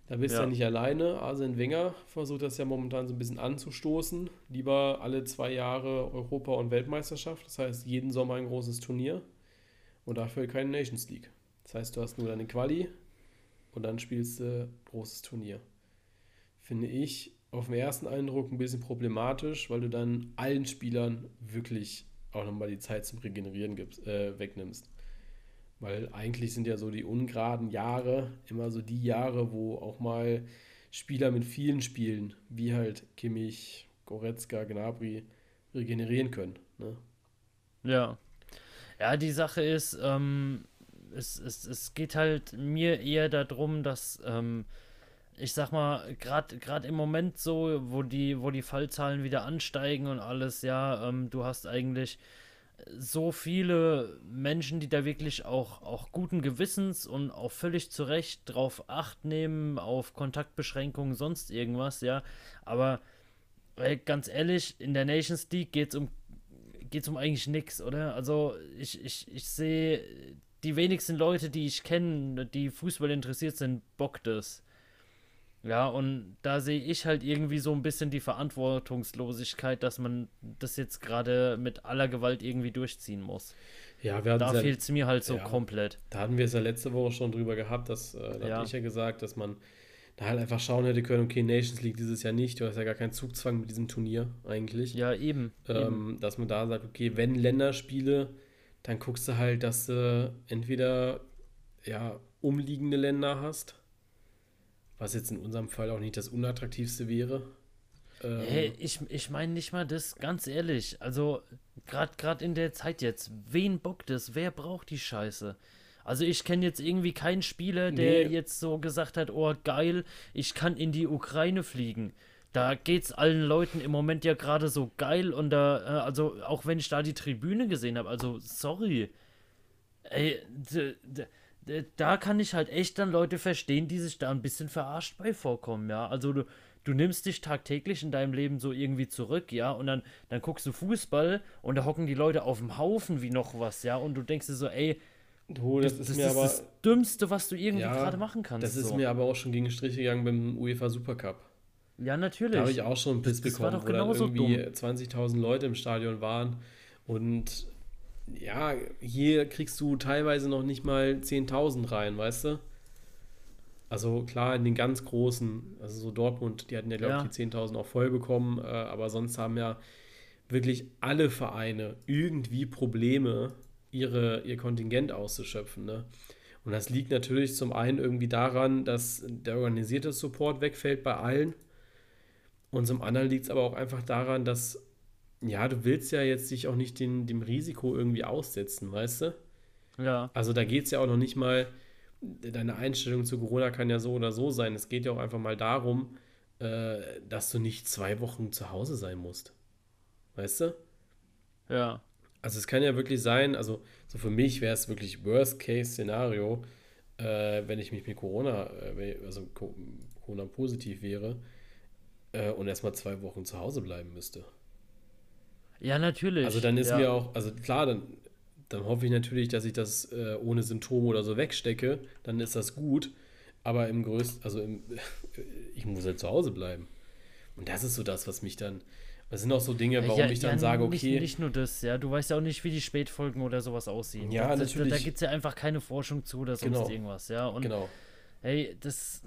Da bist du Ja. ja nicht alleine. Arsene Wenger versucht das ja momentan so ein bisschen anzustoßen. Lieber alle zwei Jahre Europa- und Weltmeisterschaft. Das heißt, jeden Sommer ein großes Turnier. Und dafür keine Nations League. Das heißt, du hast nur deine Quali und dann spielst du großes Turnier. Finde ich auf den ersten Eindruck ein bisschen problematisch, weil du dann allen Spielern wirklich auch nochmal die Zeit zum Regenerieren gibst, äh, wegnimmst. Weil eigentlich sind ja so die ungeraden Jahre immer so die Jahre, wo auch mal Spieler mit vielen Spielen, wie halt Kimmich, Goretzka, Gnabry, regenerieren können. Ne? Ja. Ja, die Sache ist, ähm, es, es, es geht halt mir eher darum, dass, ähm, ich sag mal, gerade im Moment so, wo die, wo die Fallzahlen wieder ansteigen und alles, ja, ähm, du hast eigentlich so viele Menschen, die da wirklich auch, auch guten Gewissens und auch völlig zu Recht drauf acht nehmen, auf Kontaktbeschränkungen, sonst irgendwas, ja. Aber ey, ganz ehrlich, in der Nations League geht es um, geht's um eigentlich nichts, oder? Also ich, ich, ich sehe, die wenigsten Leute, die ich kenne, die Fußball interessiert sind, bockt es. Ja, und da sehe ich halt irgendwie so ein bisschen die Verantwortungslosigkeit, dass man das jetzt gerade mit aller Gewalt irgendwie durchziehen muss. Ja, wir Da ja, fehlt es mir halt so ja. komplett. da hatten wir es ja letzte Woche schon drüber gehabt, dass, äh, da Ja. hatte ich ja gesagt, dass man da halt einfach schauen hätte können, okay, Nations League dieses Jahr nicht, du hast ja gar keinen Zugzwang mit diesem Turnier eigentlich. Ja, eben. eben. ähm, dass man da sagt, okay, wenn Länderspiele, dann guckst du halt, dass du entweder ja, umliegende Länder hast, was jetzt in unserem Fall auch nicht das unattraktivste wäre. Ähm, Hey, ich, ich meine nicht mal das, ganz ehrlich. Also, gerade in der Zeit jetzt, wen bockt es? Wer braucht die Scheiße? Also, ich kenne jetzt irgendwie keinen Spieler, der Nee. jetzt so gesagt hat: Oh, geil, ich kann in die Ukraine fliegen. Da geht's allen Leuten im Moment ja gerade so geil und da, äh, also auch wenn ich da die Tribüne gesehen habe, also sorry. Ey, da kann ich halt echt dann Leute verstehen, die sich da ein bisschen verarscht bei vorkommen, ja. Also du, du nimmst dich tagtäglich in deinem Leben so irgendwie zurück, ja, und dann, dann guckst du Fußball und da hocken die Leute auf dem Haufen wie noch was, ja, und du denkst dir so, ey, du, das, das, ist mir aber, das Dümmste, was du irgendwie Ja, gerade machen kannst. das ist so. mir aber auch schon gegen den Strich gegangen beim UEFA Supercup. ja, natürlich. Da habe ich auch schon einen Piss das war bekommen, doch wo dann irgendwie dumm. 20.000 Leute im Stadion waren und ja, hier kriegst du teilweise noch nicht mal 10.000 rein, weißt du? Also klar, in den ganz großen, also so Dortmund, die hatten ja, glaube Ja. ich, die 10.000 auch voll bekommen, äh, aber sonst haben ja wirklich alle Vereine irgendwie Probleme, ihre, ihr Kontingent auszuschöpfen. Ne? Und das liegt natürlich zum einen irgendwie daran, dass der organisierte Support wegfällt bei allen. Und zum anderen liegt es aber auch einfach daran, dass, ja, du willst ja jetzt dich auch nicht den, dem Risiko irgendwie aussetzen, weißt du? Ja, Also da geht es ja auch noch nicht mal, deine Einstellung zu Corona kann ja so oder so sein. Es geht ja auch einfach mal darum, äh, dass du nicht zwei Wochen zu Hause sein musst. Weißt du? ja. Also es kann ja wirklich sein, also so für mich wäre es wirklich Worst-Case-Szenario, äh, wenn ich mich mit Corona, äh, also Co- Corona positiv wäre äh, und erstmal zwei Wochen zu Hause bleiben müsste. Ja, natürlich. Also dann ist ja. mir auch, also klar, dann, dann hoffe ich natürlich, dass ich das äh, ohne Symptome oder so wegstecke, dann ist das gut. Aber im größten, also im, ich muss halt zu Hause bleiben. Und das ist so das, was mich dann, das sind auch so Dinge, warum ja, ich dann ja, sage, nicht, okay, Nicht nur das, ja. Du weißt ja auch nicht, wie die Spätfolgen oder sowas aussehen. Ja, das, natürlich. Da, da gibt es ja einfach keine Forschung zu oder sonst Genau. irgendwas, ja. Und genau. hey, das.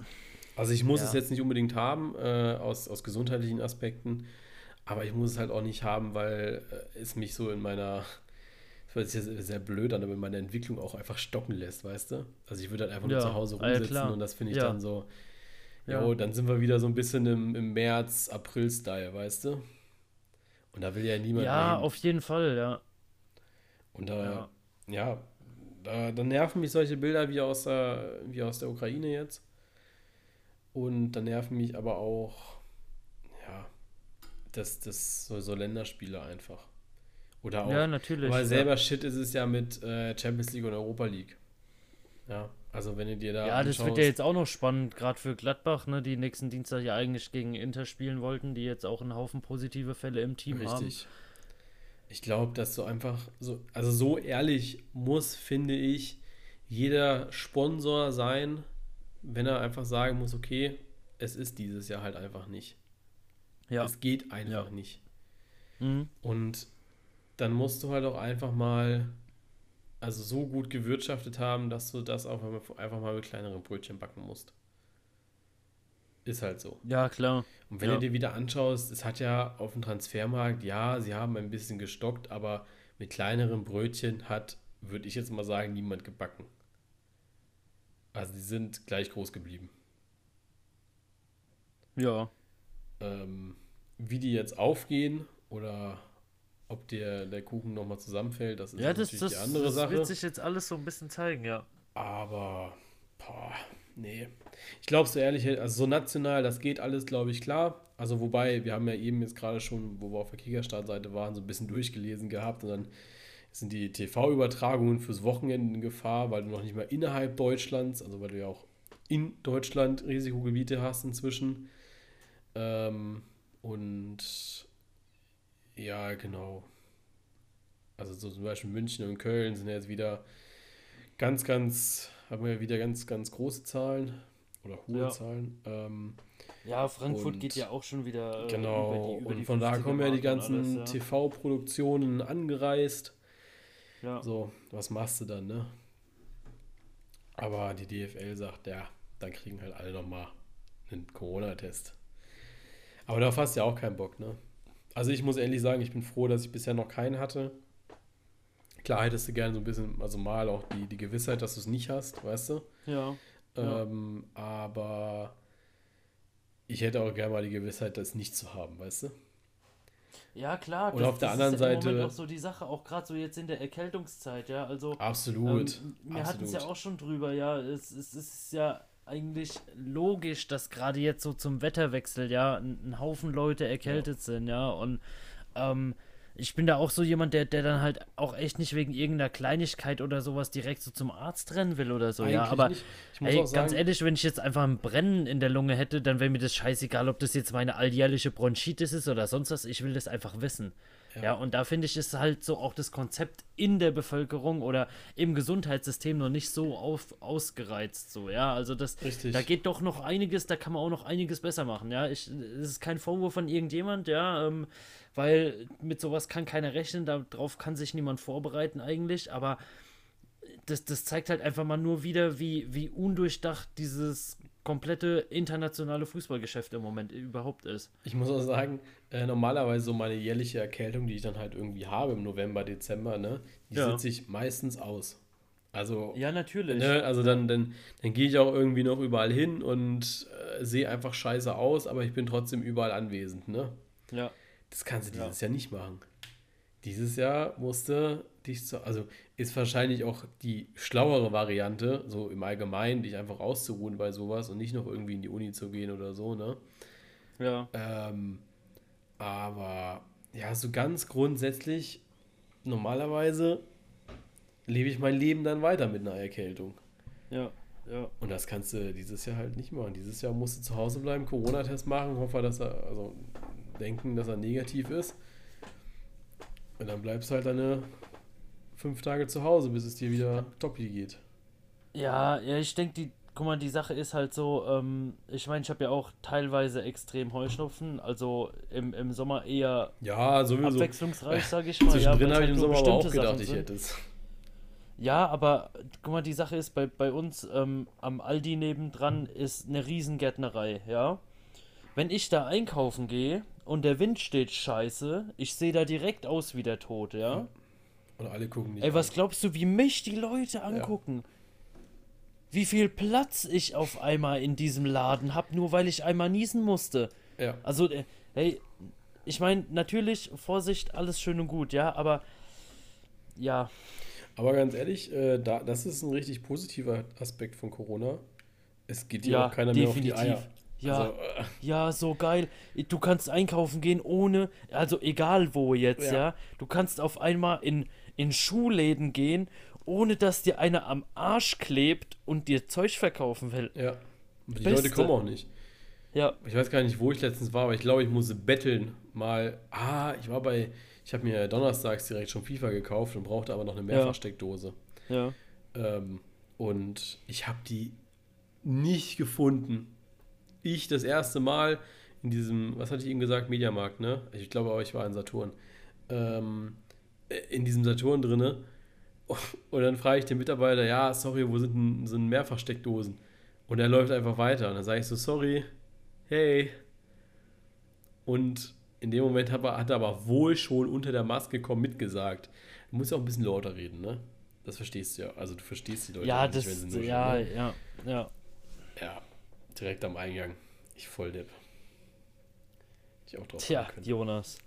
Also ich muss Ja. es jetzt nicht unbedingt haben, äh, aus, aus gesundheitlichen Aspekten, aber ich muss es halt auch nicht haben, weil äh, es mich so in meiner, das sich jetzt sehr blöd an, aber in meiner Entwicklung auch einfach stocken lässt, weißt du? Also ich würde halt einfach nur Ja, zu Hause ja, rumsitzen klar. und das finde ich Ja. dann so, Ja. jo, dann sind wir wieder so ein bisschen im, im März, April-Style, weißt du? Und da will ja niemand Ja, hin. auf jeden Fall, ja. Und da, Ja. ja, da, da nerven mich solche Bilder wie aus der, wie aus der Ukraine jetzt. Und da nerven mich aber auch, ja, das, das so, so Länderspiele einfach. Oder auch, Ja, natürlich. weil ja. selber Shit ist es ja mit äh, Champions League und Europa League. Ja, also wenn du dir da Ja, das wird anschaust- ja jetzt auch noch spannend, gerade für Gladbach, ne, die nächsten Dienstag ja eigentlich gegen Inter spielen wollten, die jetzt auch einen Haufen positive Fälle im Team haben. Richtig. Ich glaube, dass so einfach so, also so ehrlich muss, finde ich, jeder Sponsor sein, wenn er einfach sagen muss, okay, es ist dieses Jahr halt einfach nicht. Ja. Es geht einfach Ja. nicht. Mhm. Und dann musst du halt auch einfach mal, also so gut gewirtschaftet haben, dass du das auch einfach mal mit kleineren Brötchen backen musst. Ist halt so. ja, klar. Und wenn Ja. du dir wieder anschaust, es hat ja auf dem Transfermarkt, ja, sie haben ein bisschen gestockt, aber mit kleineren Brötchen hat, würde ich jetzt mal sagen, niemand gebacken. Also die sind gleich groß geblieben. Ja. Ähm, wie die jetzt aufgehen oder ob der, der Kuchen nochmal zusammenfällt, das ist Ja, das, natürlich das, die andere das Sache. wird sich jetzt alles so ein bisschen zeigen, ja. Aber, boah, nee. Ich glaube so ehrlich, also so national, das geht alles, glaube ich, klar. Also wobei, wir haben ja eben jetzt gerade schon, wo wir auf der Kickerstartseite waren, so ein bisschen durchgelesen gehabt und dann sind die TV-Übertragungen fürs Wochenende in Gefahr, weil du noch nicht mal innerhalb Deutschlands, also weil du ja auch in Deutschland Risikogebiete hast inzwischen. Ähm, und ja, genau. Also so zum Beispiel München und Köln sind jetzt wieder ganz, ganz, haben wir wieder ganz, ganz große Zahlen oder hohe Ja. Zahlen. Ähm, Ja, Frankfurt geht ja auch schon wieder äh, genau, über die, über und von da 50er kommen ja die ganzen ja. TV-Produktionen angereist. Ja. So, was machst du dann, ne? Aber die DFL sagt, ja, dann kriegen halt alle nochmal einen Corona-Test. Aber darauf hast du ja auch keinen Bock, ne? Also ich muss ehrlich sagen, ich bin froh, dass ich bisher noch keinen hatte. Klar hättest du gerne so ein bisschen, also mal auch die, die Gewissheit, dass du es nicht hast, weißt du? ja. Ja. Ähm, aber ich hätte auch gerne mal die Gewissheit, das nicht zu haben, weißt du? Ja, klar. Und auf der ist anderen ja im Moment Seite- auch so die Sache, auch gerade so jetzt in der Erkältungszeit, ja. Also, Absolut. ähm, wir hatten es ja auch schon drüber, ja. Es, es ist ja eigentlich logisch, dass gerade jetzt so zum Wetterwechsel, ja, ein, Haufen Leute erkältet sind, ja. Und ähm, ich bin da auch so jemand, der, der dann halt auch echt nicht wegen irgendeiner Kleinigkeit oder sowas direkt so zum Arzt rennen will oder so, ja. Eigentlich Aber. Ich muss Ey, ganz sagen, ehrlich, wenn ich jetzt einfach ein Brennen in der Lunge hätte, dann wäre mir das scheißegal, ob das jetzt meine alljährliche Bronchitis ist oder sonst was. Ich will das einfach wissen. Ja, Ja. und da finde ich, ist halt so auch das Konzept in der Bevölkerung oder im Gesundheitssystem noch nicht so auf, ausgereizt. So, ja, also das, Richtig. da geht doch noch einiges, da kann man auch noch einiges besser machen. Ja, ich, es ist kein Vorwurf von irgendjemand, ja, ähm, weil mit sowas kann keiner rechnen, darauf kann sich niemand vorbereiten eigentlich, aber das, das zeigt halt einfach mal nur wieder, wie, wie undurchdacht dieses komplette internationale Fußballgeschäft im Moment überhaupt ist. Ich muss auch sagen, äh, normalerweise so meine jährliche Erkältung, die ich dann halt irgendwie habe im November, Dezember, ne, die Ja. sitze ich meistens aus. Also, Ja, natürlich. ne, also dann, dann, dann gehe ich auch irgendwie noch überall hin und äh, sehe einfach scheiße aus, aber ich bin trotzdem überall anwesend, ne? Ja. Das kannst du Ja. dieses Jahr nicht machen. Dieses Jahr musste dich zu, also ist wahrscheinlich auch die schlauere Variante, so im Allgemeinen, dich einfach auszuruhen bei sowas und nicht noch irgendwie in die Uni zu gehen oder so, ne? Ja. Ähm, aber ja, so ganz grundsätzlich, normalerweise lebe ich mein Leben dann weiter mit einer Erkältung. Ja. Ja. Und das kannst du dieses Jahr halt nicht machen. Dieses Jahr musst du zu Hause bleiben, Corona-Test machen, hoffe, dass er, also denken, dass er negativ ist. Und dann bleibst du halt deine fünf Tage zu Hause, bis es dir wieder toppi geht. Ja, ja, ich denke, die, guck mal, die Sache ist halt so, ähm, ich meine, ich habe ja auch teilweise extrem Heuschnupfen, also im, im Sommer eher Ja, sowieso. abwechslungsreich, sage ich mal. ja, Zwischendrin weil's habe ich halt im Sommer aber auch gedacht, Sachen ich sind. hätte es. Ja, aber guck mal, die Sache ist, bei, bei uns ähm, am Aldi nebendran ist eine Riesengärtnerei, ja. Wenn ich da einkaufen gehe und der Wind steht scheiße, ich sehe da direkt aus wie der Tod, ja. Und alle gucken nicht. Ey, was an. glaubst du, wie mich die Leute angucken? Wie viel Platz ich auf einmal in diesem Laden hab, nur weil ich einmal niesen musste. Ja. Also, äh, hey, ich meine, natürlich, Vorsicht, alles schön und gut, ja, aber ja, Aber ganz ehrlich, äh, da, das ist ein richtig positiver Aspekt von Corona. Es geht ja, auch keiner mehr auf die definitiv. Eier. Ja, Also, äh, ja, so geil. Du kannst einkaufen gehen ohne, also egal wo jetzt, Ja. ja. Du kannst auf einmal in, in Schuhläden gehen, ohne dass dir einer am Arsch klebt und dir Zeug verkaufen will. ja. Die Beste. Leute kommen auch nicht. Ja, Ich weiß gar nicht, wo ich letztens war, aber ich glaube, ich musste betteln mal. Ah, ich war bei. Ich habe mir donnerstags direkt schon FIFA gekauft und brauchte aber noch eine. Mehrfachsteckdose. ja. Ähm, und ich habe die nicht gefunden. Ich das erste Mal in diesem, was hatte ich eben gesagt, Mediamarkt, ne? Ich glaube ich war in Saturn. Ähm, äh, in diesem Saturn drinne. Und dann frage ich den Mitarbeiter, ja, sorry, wo sind denn, sind Mehrfachsteckdosen? Und er läuft einfach weiter. Und dann sage ich so, sorry, hey. Und in dem Moment hat er, hat er aber wohl schon unter der Maske komm mitgesagt. Du musst ja auch ein bisschen lauter reden, ne? Das verstehst du ja. Also du verstehst die Leute Ja, nicht, das, wenn sie nur ja, schon, ne? ja, ja. Ja, direkt am Eingang. Ich voll Depp. Ich auch drauf Tja. Jonas.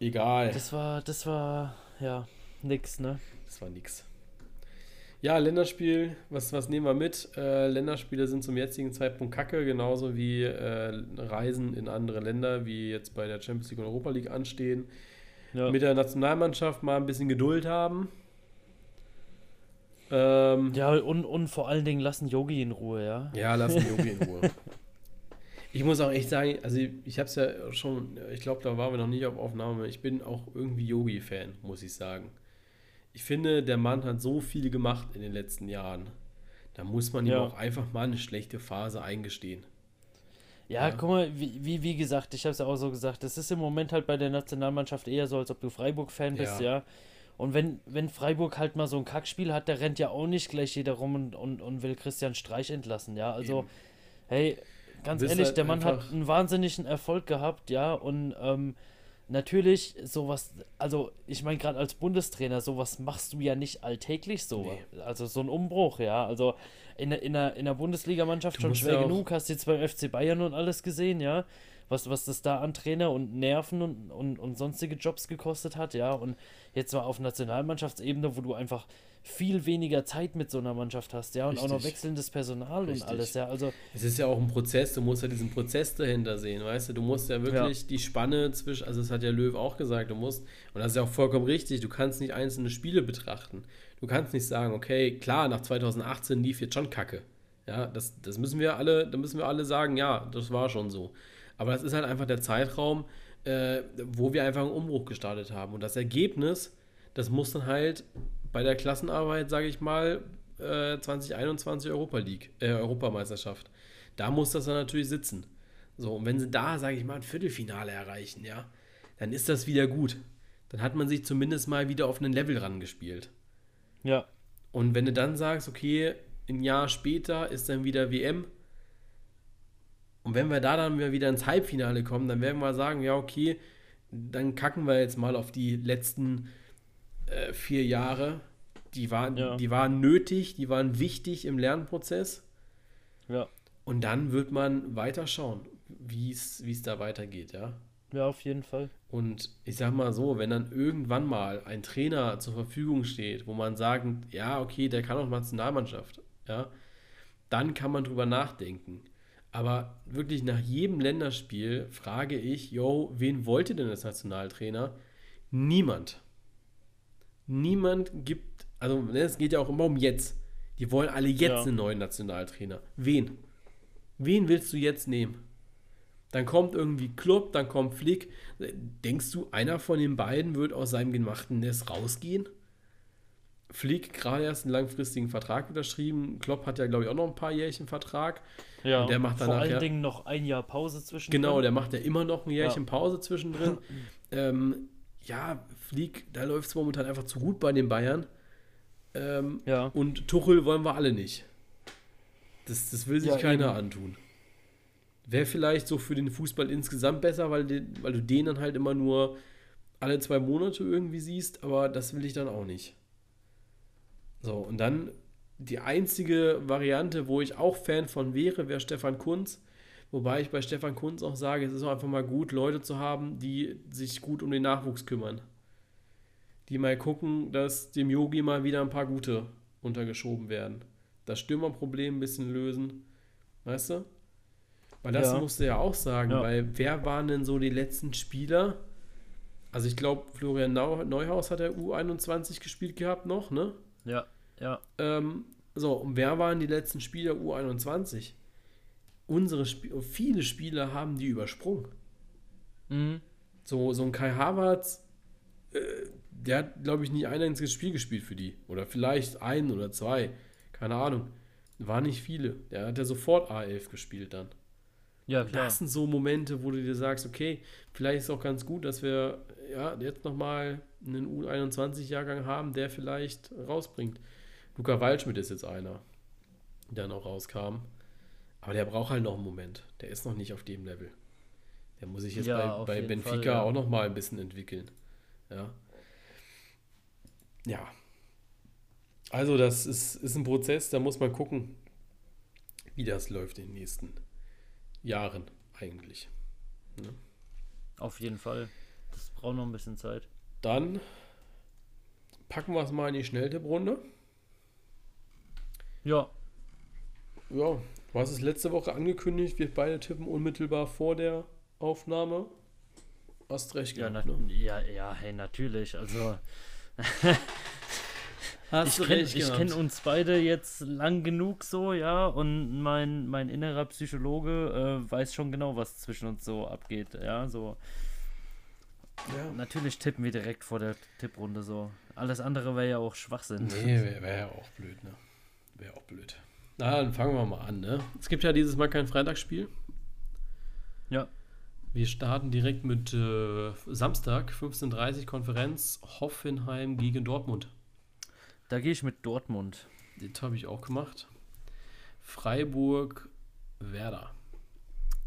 Egal, Das war, das war, ja, nix, ne? das war nix. Ja, Länderspiel, was, was nehmen wir mit? Äh, Länderspiele sind zum jetzigen Zeitpunkt kacke, genauso wie äh, Reisen in andere Länder, wie jetzt bei der Champions League und Europa League anstehen. Ja. Mit der Nationalmannschaft mal ein bisschen Geduld haben. Ähm, Ja, und, und vor allen Dingen lassen Yogi in Ruhe, ja? Ja, lass den Yogi in Ruhe. Ich muss auch echt sagen, also ich habe es ja schon, ich glaube, da waren wir noch nicht auf Aufnahme. Ich bin auch irgendwie Yogi-Fan, muss ich sagen. Ich finde, der Mann hat so viel gemacht in den letzten Jahren. Da muss man ihm Ja. auch einfach mal eine schlechte Phase eingestehen. Ja, Ja. guck mal, wie, wie, wie gesagt, ich habe es ja auch so gesagt, das ist im Moment halt bei der Nationalmannschaft eher so, als ob du Freiburg-Fan bist, Ja. ja. Und wenn, wenn Freiburg halt mal so ein Kackspiel hat, da rennt ja auch nicht gleich jeder rum und, und, und will Christian Streich entlassen, ja. Also, Eben. hey, ganz ehrlich, halt der Mann hat einen wahnsinnigen Erfolg gehabt, ja. Und ähm, natürlich, sowas, also ich meine, gerade als Bundestrainer, sowas machst du ja nicht alltäglich so. Also so ein Umbruch, ja. Also in, der- in, der, in der Bundesligamannschaft Du schon schwer ja genug, hast jetzt beim FC Bayern und alles gesehen, ja. Was, was das da an Trainer und Nerven und, und, und sonstige Jobs gekostet hat, ja. Und jetzt mal auf Nationalmannschaftsebene, wo du einfach viel weniger Zeit mit so einer Mannschaft hast, ja. Und auch noch Richtig. wechselndes Personal Richtig. und alles, ja. Also, Es ist ja auch ein Prozess, du musst ja diesen Prozess dahinter sehen, weißt du? Du musst ja wirklich die Spanne zwischen, also das hat ja Löw auch gesagt, du musst, und das ist ja auch vollkommen richtig, du kannst nicht einzelne Spiele betrachten. Du kannst nicht sagen, okay, klar, nach 2018 lief jetzt schon Kacke. Ja, das, das müssen wir alle, da müssen wir alle sagen, ja, das war schon so. Aber das ist halt einfach der Zeitraum, äh, wo wir einfach einen Umbruch gestartet haben. Und das Ergebnis, das muss dann halt bei der Klassenarbeit, sage ich mal, äh, 2021 Europa League, äh, Europameisterschaft. Da muss das dann natürlich sitzen. So, und wenn sie da, sage ich mal, ein Viertelfinale erreichen, ja, dann ist das wieder gut. Dann hat man sich zumindest mal wieder auf einen Level rangespielt. ja. Und wenn du dann sagst, okay, ein Jahr später ist dann wieder WM, Und wenn wir da dann wieder ins Halbfinale kommen, dann werden wir sagen, ja, okay, dann kacken wir jetzt mal auf die letzten äh, vier Jahre. Die waren, Ja. die waren nötig, die waren wichtig im Lernprozess. Ja. Und dann wird man weiter schauen, wie es da weitergeht, ja. Ja, auf jeden Fall. Und ich sag mal so, wenn dann irgendwann mal ein Trainer zur Verfügung steht, wo man sagt, ja, okay, der kann auch Nationalmannschaft, ja, dann kann man drüber nachdenken. Aber wirklich nach jedem Länderspiel frage ich, yo, wen wollt ihr denn als Nationaltrainer? Niemand. Niemand gibt, also ne, es geht ja auch immer um jetzt. Die wollen alle jetzt Ja. einen neuen Nationaltrainer. Wen? Wen willst du jetzt nehmen? Dann kommt irgendwie Klopp, dann kommt Flick. Denkst du, einer von den beiden wird aus seinem gemachten Nest rausgehen? Flick gerade erst einen langfristigen Vertrag unterschrieben. Klopp hat ja, glaube ich, auch noch ein paar Jährchen Vertrag. Ja, Und der macht vor danach allen ja- Dingen noch ein Jahr Pause zwischen. Genau, der macht ja immer noch ein Jährchen Ja. Pause zwischendrin. ähm, ja, Flick, da läuft es momentan einfach zu gut bei den Bayern. Ähm, Ja. Und Tuchel wollen wir alle nicht. Das, das will sich Ja, keiner eben. antun. Wäre vielleicht so für den Fußball insgesamt besser, weil, den, weil du den dann halt immer nur alle zwei Monate irgendwie siehst, aber das will ich dann auch nicht. So, und dann die einzige Variante, wo ich auch Fan von wäre, wäre Stefan Kunz. Wobei ich bei Stefan Kunz auch sage, es ist auch einfach mal gut, Leute zu haben, die sich gut um den Nachwuchs kümmern. Die mal gucken, dass dem Yogi mal wieder ein paar gute untergeschoben werden. Das Stürmerproblem ein bisschen lösen. Weißt du? Weil das Ja. musst du ja auch sagen, Ja. weil wer waren denn so die letzten Spieler? Also ich glaube, Florian Neuhaus hat der U21 gespielt gehabt noch, ne? Ja, ja. Ähm, so, und wer waren die letzten Spieler U21? Unsere Sp viele Spieler haben die übersprungen. Mhm. So, so ein Kai Havertz, äh, der hat, glaube ich, nie ein einziges Spiel gespielt für die. Oder vielleicht ein oder zwei. Keine Ahnung. War nicht viele. Der hat ja sofort A11 gespielt dann. Ja, klar. Das sind so Momente, wo du dir sagst, okay, vielleicht ist es auch ganz gut, dass wir ja, jetzt nochmal einen U21-Jahrgang haben, der vielleicht rausbringt. Luca Waldschmidt ist jetzt einer, der noch rauskam. Aber der braucht halt noch einen Moment. Der ist noch nicht auf dem Level. Der muss sich jetzt Ja, bei, bei Benfica Fall, ja. auch noch mal ein bisschen entwickeln. Ja. Ja. Also, das ist, ist ein Prozess, da muss man gucken, wie das läuft in den nächsten Jahren eigentlich. Auf jeden Fall. Das braucht noch ein bisschen Zeit. Dann packen wir es mal in die Schnelltipprunde. Ja, Ja, du hast es letzte Woche angekündigt, wir beide tippen unmittelbar vor der Aufnahme. Hast recht ja, gehabt, na, ne? ja, ja, hey, natürlich. Also, Hast ich kenne kenn uns beide jetzt lang genug so, ja, und mein, mein innerer Psychologe äh, weiß schon genau, was zwischen uns so abgeht, ja, so. Ja. Natürlich tippen wir direkt vor der Tipprunde so. Alles andere wäre ja auch Schwachsinn. Nee, wäre wär ja auch blöd, ne? Wäre auch blöd. Na, dann fangen wir mal an, ne? Es gibt ja dieses Mal kein Freitagsspiel. Ja. Wir starten direkt mit äh, Samstag, 15.30 Uhr Konferenz, Hoffenheim gegen Dortmund. Da gehe ich mit Dortmund. Das habe ich auch gemacht. Freiburg, Werder.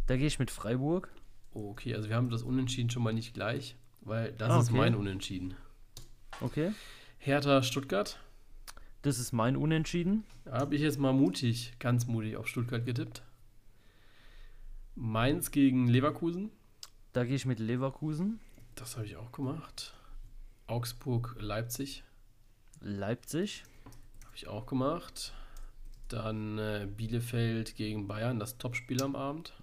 Da gehe ich mit Freiburg. Okay, also wir haben das Unentschieden schon mal nicht gleich, weil das Ah, ist okay. mein Unentschieden. Okay. Hertha, Stuttgart. Das ist mein Unentschieden. Da habe ich jetzt mal mutig, ganz mutig auf Stuttgart getippt. Mainz gegen Leverkusen. Da gehe ich mit Leverkusen. Das habe ich auch gemacht. Augsburg, Leipzig. Leipzig. Habe ich auch gemacht. Dann äh, Bielefeld gegen Bayern, das Topspiel am Abend.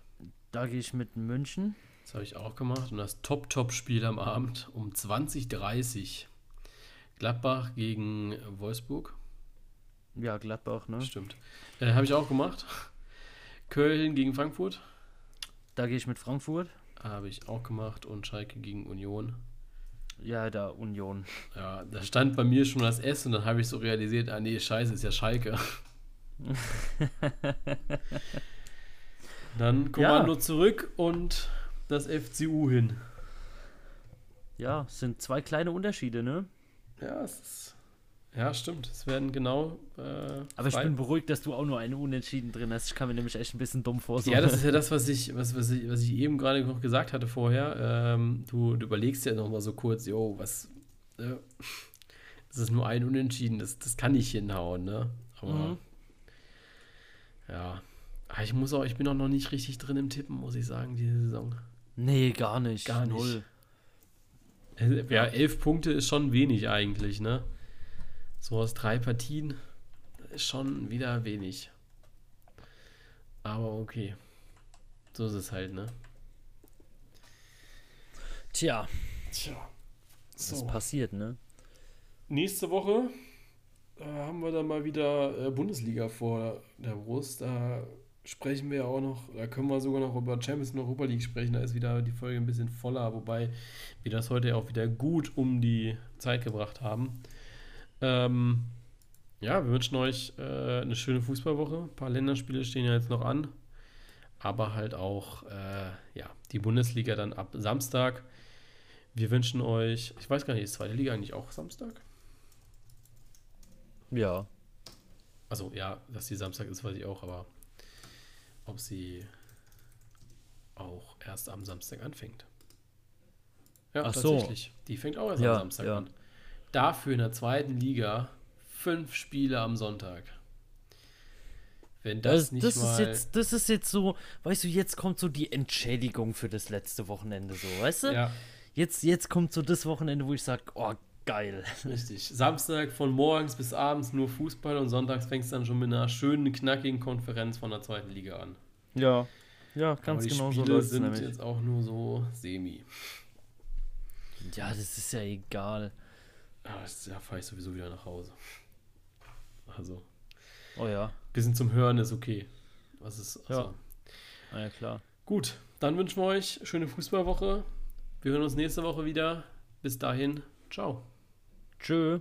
Da gehe ich mit München. Das habe ich auch gemacht. Und das Top-Top-Spiel am Abend um 20.30 Gladbach gegen Wolfsburg. Ja, Gladbach, ne? Stimmt. Äh, habe ich auch gemacht. Köln gegen Frankfurt. Da gehe ich mit Frankfurt. Habe ich auch gemacht. Und Schalke gegen Union. Ja, da Union. Ja, da stand bei mir schon das S und dann habe ich so realisiert, ah nee, scheiße, ist ja Schalke. dann Kommando zurück und das FCU hin. Ja, es sind zwei kleine Unterschiede, ne? Ja, es ist Ja, stimmt. Es werden genau. Äh, Aber ich bin beruhigt, dass du auch nur einen Unentschieden drin hast. Ich kann mir nämlich echt ein bisschen dumm vor. Ja, das ist ja das, was ich, was, was ich, was ich eben gerade noch gesagt hatte vorher. Ähm, du, du überlegst ja noch mal so kurz, jo, was. Äh, das ist nur ein Unentschieden, das, das kann nicht hinhauen, ne? Aber. Mhm. Ja. Aber ich muss auch, ich bin auch noch nicht richtig drin im Tippen, muss ich sagen, diese Saison. Nee, gar nicht. Gar nicht. Null. Äh, ja, elf Punkte ist schon wenig eigentlich, ne? So aus drei Partien ist schon wieder wenig. Aber okay. So ist es halt, ne? Tja. Tja. So. Das passiert, ne? Nächste Woche äh, haben wir dann mal wieder äh, Bundesliga vor der Brust. Da sprechen wir auch noch, da können wir sogar noch über Champions und Europa League sprechen. Da ist wieder die Folge ein bisschen voller, wobei wir das heute auch wieder gut um die Zeit gebracht haben. Ähm, ja, wir wünschen euch äh, eine schöne Fußballwoche. Ein paar Länderspiele stehen ja jetzt noch an. Aber halt auch äh, ja, die Bundesliga dann ab Samstag. Wir wünschen euch, ich weiß gar nicht, ist zweite Liga eigentlich auch Samstag? Ja. Also ja, dass die Samstag ist, weiß ich auch, aber ob sie auch erst am Samstag anfängt. Ja, Ach tatsächlich. So. Die fängt auch erst ja, am Samstag ja. an. Dafür in der zweiten Liga fünf Spiele am Sonntag. Wenn das, das nicht das mal... Ist jetzt, das ist jetzt so, weißt du, jetzt kommt so die Entschädigung für das letzte Wochenende so, weißt du? Ja. Jetzt, jetzt kommt so das Wochenende, wo ich sage, oh, geil. Richtig. Samstag von morgens bis abends nur Fußball und sonntags fängst du dann schon mit einer schönen, knackigen Konferenz von der zweiten Liga an. Ja, ja, ganz Aber die genau Spiele so sind nämlich. jetzt auch nur so semi. Ja, das ist ja egal. Aber da fahre ich sowieso wieder nach Hause. Also. Oh ja. Bisschen zum Hören ist okay. Was ist. Also. Ja. Na ja, klar. Gut, dann wünschen wir euch schöne Fußballwoche. Wir hören uns nächste Woche wieder. Bis dahin, ciao. Tschö.